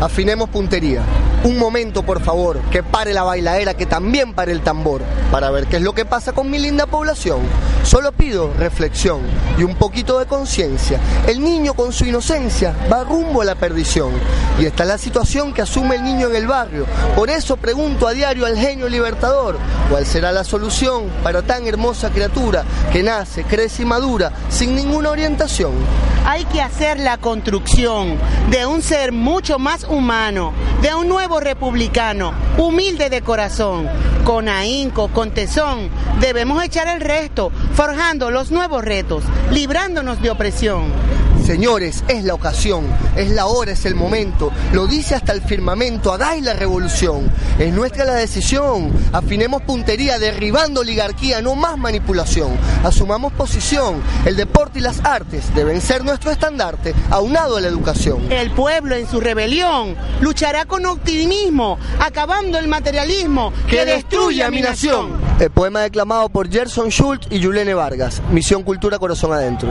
Afinemos puntería. Un momento, por favor, que pare la bailadera, que también pare el tambor, para ver qué es lo que pasa con mi linda población. Solo pido reflexión y un poquito de conciencia. El niño con su inocencia va rumbo a la perdición. Y esta es la situación que asume el niño en el barrio. Por eso pregunto a diario al genio libertador, ¿cuál será la solución para tan hermosa criatura que nace, crece y madura sin ninguna orientación? Hay que hacer la construcción de un ser mucho más humano, de un nuevo republicano, humilde de corazón, con ahínco, con tesón. Debemos echar el resto, forjando los nuevos retos, librándonos de opresión. Señores, es la ocasión, es la hora, es el momento. Lo dice hasta el firmamento, hagáis la revolución. Es nuestra la decisión. Afinemos puntería, derribando oligarquía, no más manipulación. Asumamos posición. El deporte y las artes deben ser nuestro estandarte, aunado a la educación. El pueblo en su rebelión luchará con optimismo, acabando el materialismo que, destruye a mi nación. El poema declamado por Gerson Schultz y Yulene Vargas. Misión Cultura Corazón Adentro.